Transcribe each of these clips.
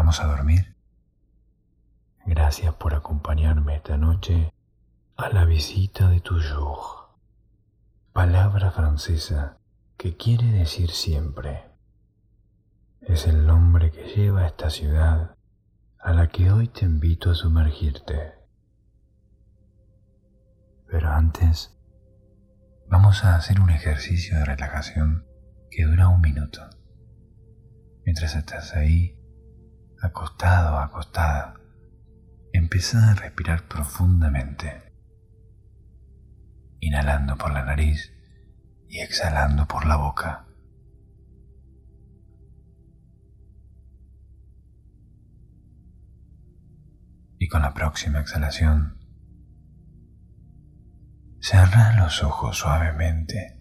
¿Vamos a dormir? Gracias por acompañarme esta noche a la visita de toujours, palabra francesa que quiere decir siempre. Es el nombre que lleva esta ciudad a la que hoy te invito a sumergirte. Pero antes, vamos a hacer un ejercicio de relajación que dura un minuto. Mientras estás ahí, acostado acostada, empieza a respirar profundamente, inhalando por la nariz y exhalando por la boca. Y con la próxima exhalación, cerra los ojos suavemente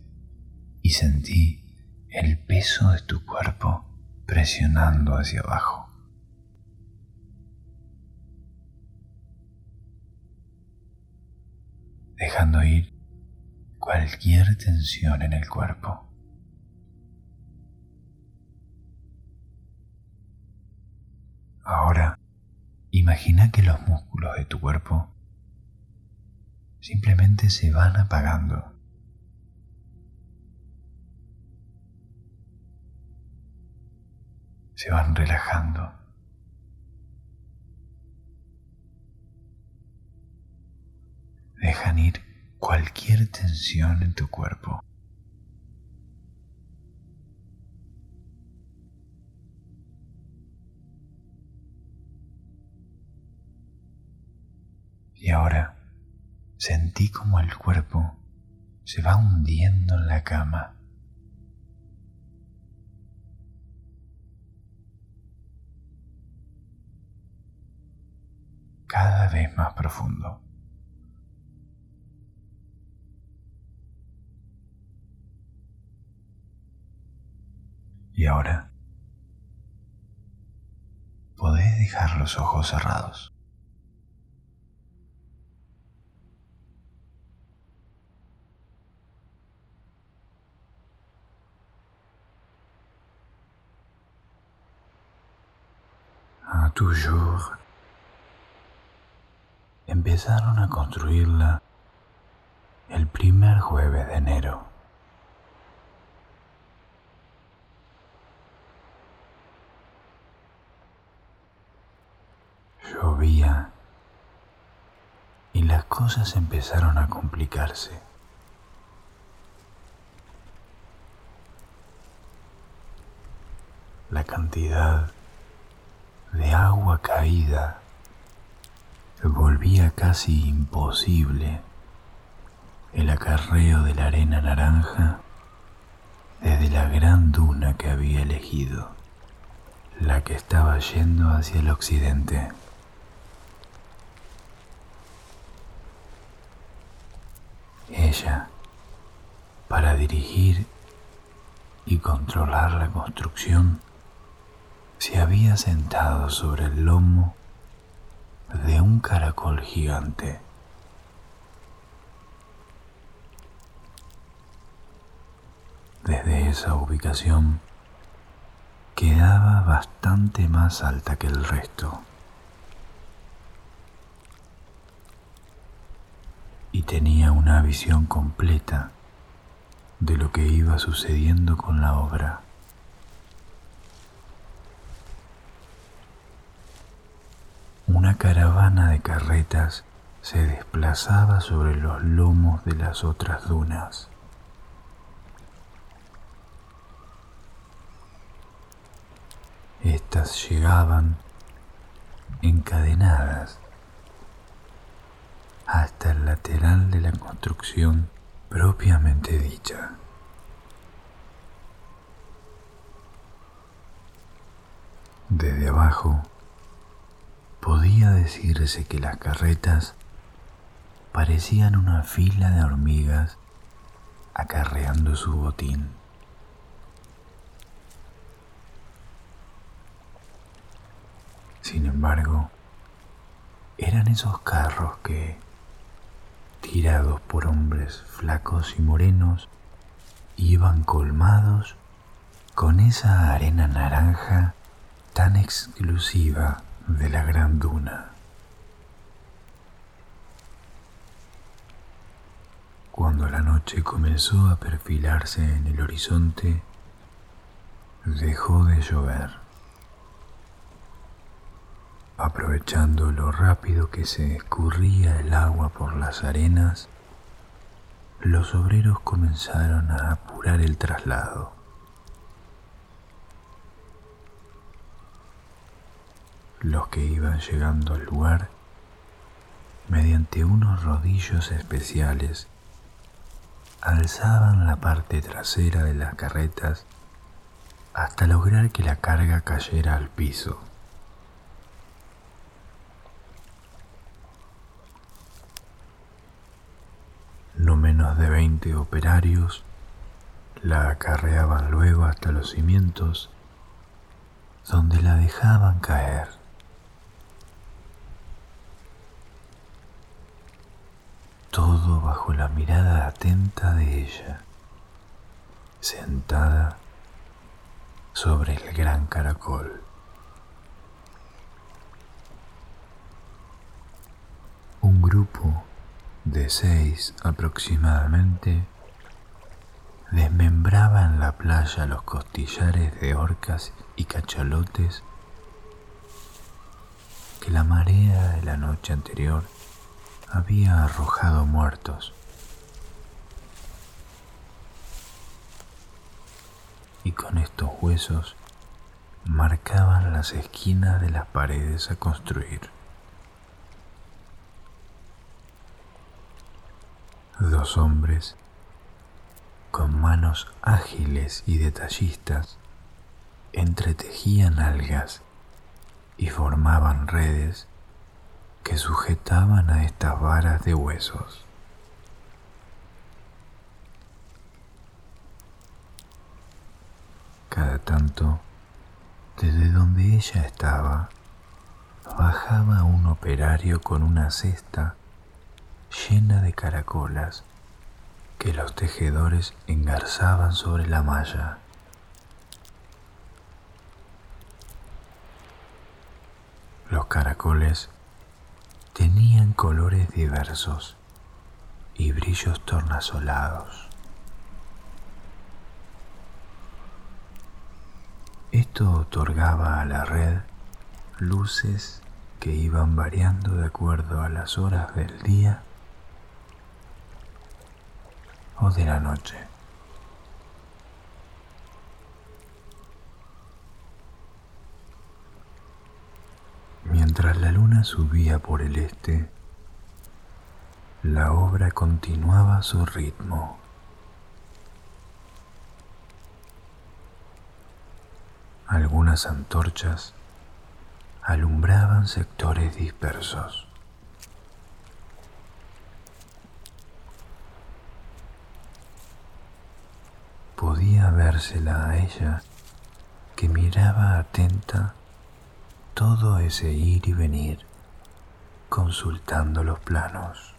y sentí el peso de tu cuerpo presionando hacia abajo. Dejando ir cualquier tensión en el cuerpo. Ahora, imagina que los músculos de tu cuerpo simplemente se van apagando. Se van relajando. Cualquier tensión en tu cuerpo. Y ahora sentí como el cuerpo se va hundiendo en la cama. Cada vez más profundo. Y ahora podés dejar los ojos cerrados. A toujours empezaron a construirla el primer jueves de enero. Llovía y las cosas empezaron a complicarse. La cantidad de agua caída volvía casi imposible el acarreo de la arena naranja desde la gran duna que había elegido, la que estaba yendo hacia el occidente. Ella, para dirigir y controlar la construcción, se había sentado sobre el lomo de un caracol gigante. Desde esa ubicación quedaba bastante más alta que el resto. Y tenía una visión completa de lo que iba sucediendo con la obra. Una caravana de carretas se desplazaba sobre los lomos de las otras dunas. Estas llegaban encadenadas hasta el lateral de la construcción propiamente dicha. Desde abajo podía decirse que las carretas parecían una fila de hormigas acarreando su botín. Sin embargo, eran esos carros que, tirados por hombres flacos y morenos, iban colmados con esa arena naranja tan exclusiva de la Gran Duna. Cuando la noche comenzó a perfilarse en el horizonte, dejó de llover. Aprovechando lo rápido que se escurría el agua por las arenas, los obreros comenzaron a apurar el traslado. Los que iban llegando al lugar, mediante unos rodillos especiales, alzaban la parte trasera de las carretas hasta lograr que la carga cayera al piso. No menos de veinte operarios la acarreaban luego hasta los cimientos, donde la dejaban caer. todo bajo la mirada atenta de ella, sentada sobre el gran caracol. Un grupo de seis aproximadamente desmembraba en la playa los costillares de orcas y cachalotes que la marea de la noche anterior había arrojado muertos. Y con estos huesos marcaban las esquinas de las paredes a construir. Dos hombres con manos ágiles y detallistas entretejían algas y formaban redes que sujetaban a estas varas de huesos. Cada tanto, desde donde ella estaba, bajaba un operario con una cesta llena de caracolas que los tejedores engarzaban sobre la malla. Los caracoles tenían colores diversos y brillos tornasolados. Esto otorgaba a la red luces que iban variando de acuerdo a las horas del día de la noche. Mientras la luna subía por el este, la obra continuaba su ritmo. Algunas antorchas alumbraban sectores dispersos. Podía vérsela a ella que miraba atenta todo ese ir y venir consultando los planos.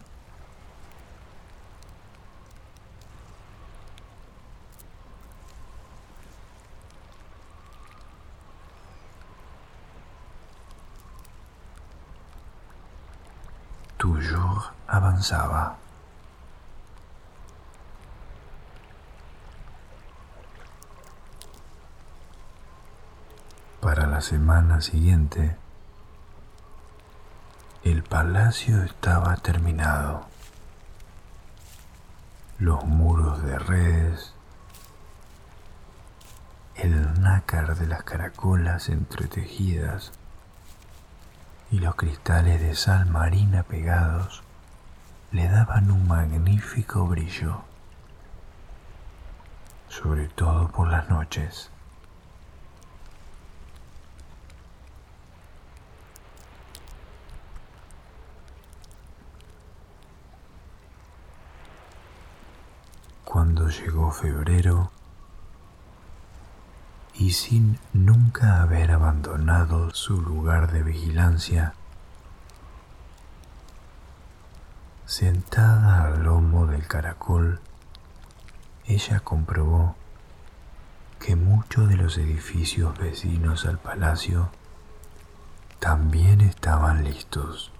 Toujours avanzaba. Para la semana siguiente, el palacio estaba terminado. Los muros de redes, el nácar de las caracolas entretejidas y los cristales de sal marina pegados le daban un magnífico brillo, sobre todo por las noches. Cuando llegó febrero y sin nunca haber abandonado su lugar de vigilancia, sentada al lomo del caracol, ella comprobó que muchos de los edificios vecinos al palacio también estaban listos.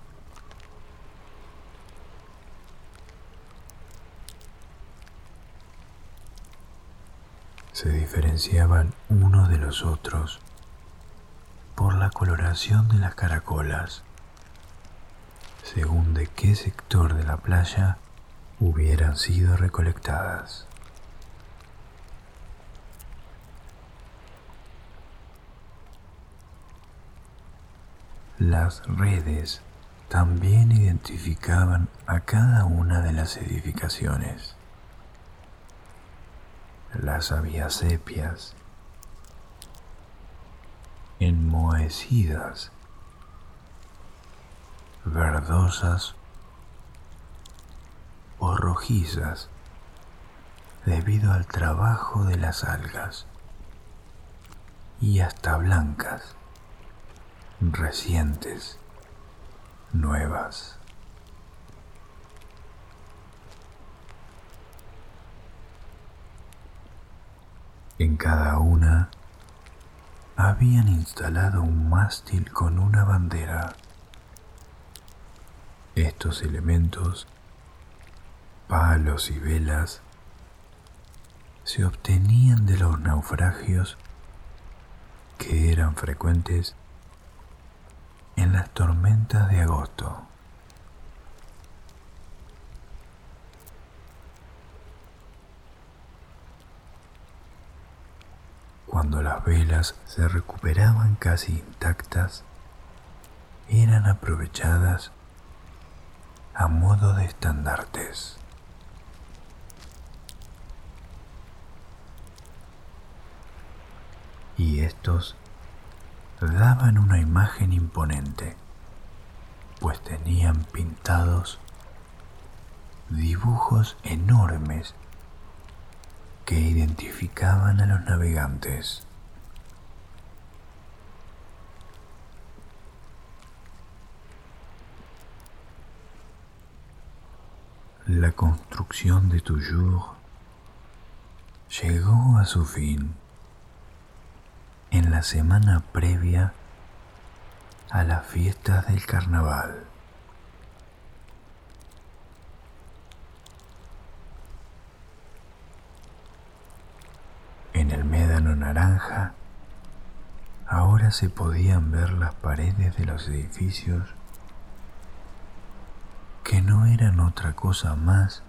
Se diferenciaban unos de los otros por la coloración de las caracolas, según de qué sector de la playa hubieran sido recolectadas. Las redes también identificaban a cada una de las edificaciones. Las había sepias, enmohecidas, verdosas o rojizas debido al trabajo de las algas y hasta blancas recientes, nuevas. En cada una habían instalado un mástil con una bandera. Estos elementos, palos y velas, se obtenían de los naufragios que eran frecuentes en las tormentas de agosto. Cuando las velas se recuperaban casi intactas, eran aprovechadas a modo de estandartes. Y estos daban una imagen imponente, pues tenían pintados dibujos enormes que identificaban a los navegantes. La construcción de Toujours llegó a su fin en la semana previa a las fiestas del carnaval. En el médano naranja ahora se podían ver las paredes de los edificios que no eran otra cosa más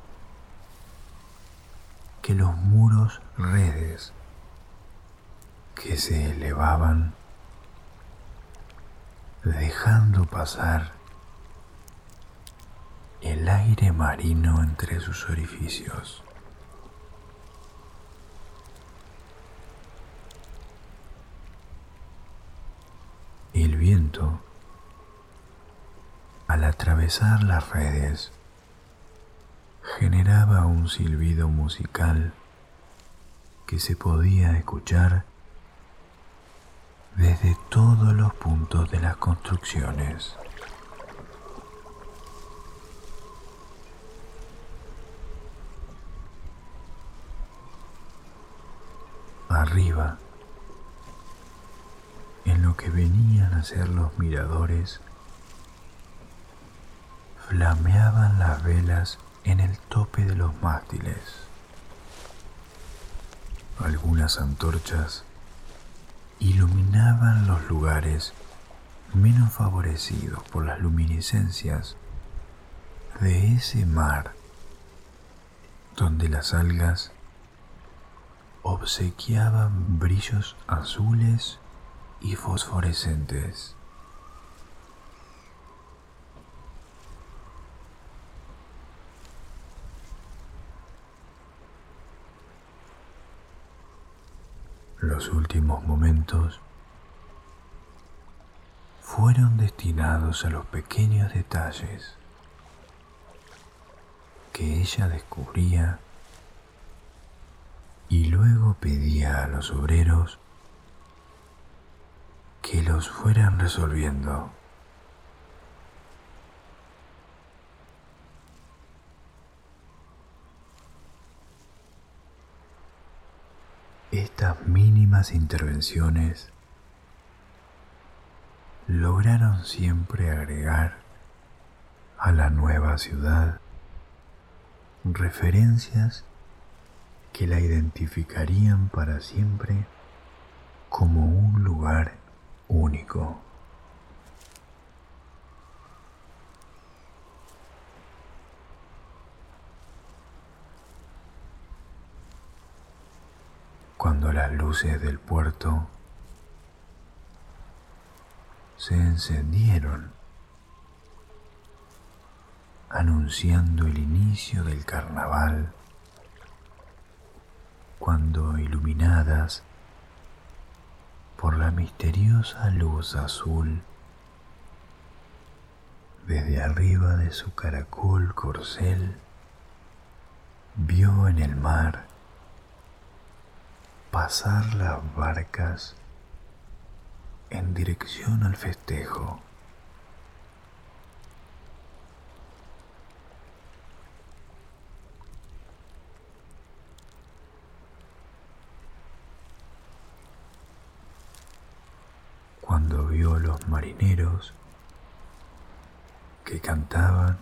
que los muros redes que se elevaban dejando pasar el aire marino entre sus orificios. El viento, al atravesar las redes, generaba un silbido musical que se podía escuchar desde todos los puntos de las construcciones. Arriba, en lo que venían a ser los miradores, flameaban las velas en el tope de los mástiles. Algunas antorchas iluminaban los lugares menos favorecidos por las luminiscencias de ese mar donde las algas obsequiaban brillos azules y fosforescentes. Los últimos momentos fueron destinados a los pequeños detalles que ella descubría y luego pedía a los obreros que los fueran resolviendo. estas mínimas intervenciones lograron siempre agregar a la nueva ciudad referencias que la identificarían para siempre como un lugar único. Cuando las luces del puerto se encendieron, anunciando el inicio del carnaval, cuando iluminadas por la misteriosa luz azul, desde arriba de su caracol corcel, vio en el mar pasar las barcas en dirección al festejo. Cuando vio los marineros que cantaban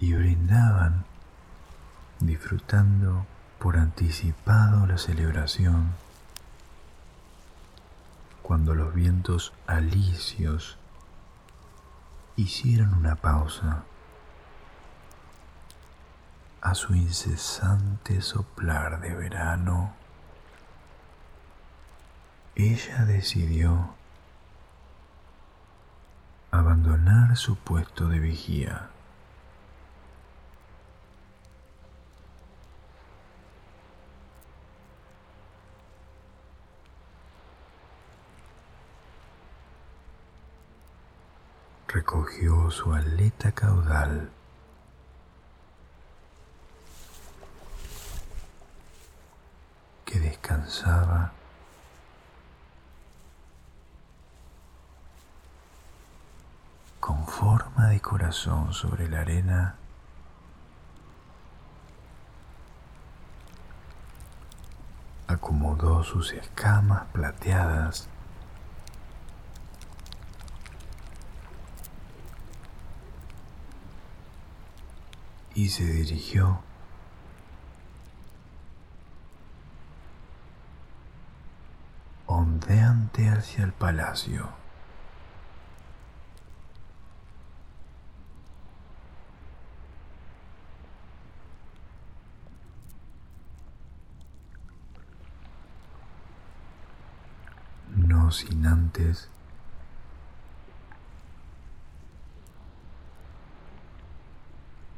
y brindaban, disfrutando por anticipado la celebración, cuando los vientos alicios hicieron una pausa a su incesante soplar de verano, ella decidió abandonar su puesto de vigía. recogió su aleta caudal que descansaba con de corazón sobre la arena acomodó sus escamas plateadas y se dirigió ondeante hacia el palacio. No sin antes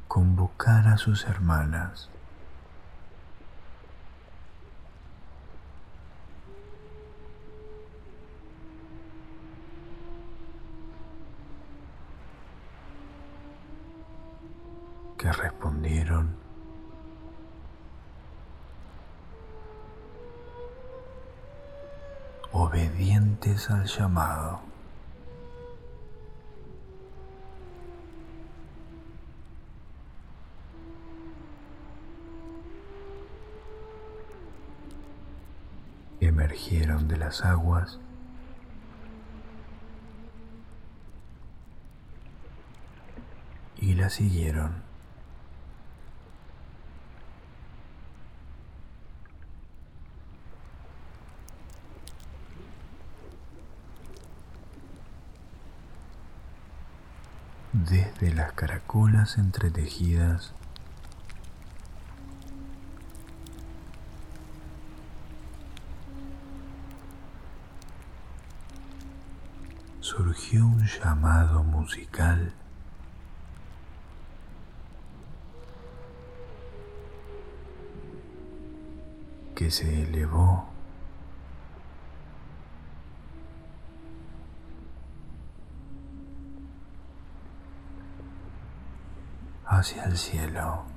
convocar a sus hermanas. que respondieron obedientes al llamado. emergieron de las aguas y la siguieron. Desde las caracolas entretejidas. Surgió un llamado musical. Que se elevó hacia el cielo.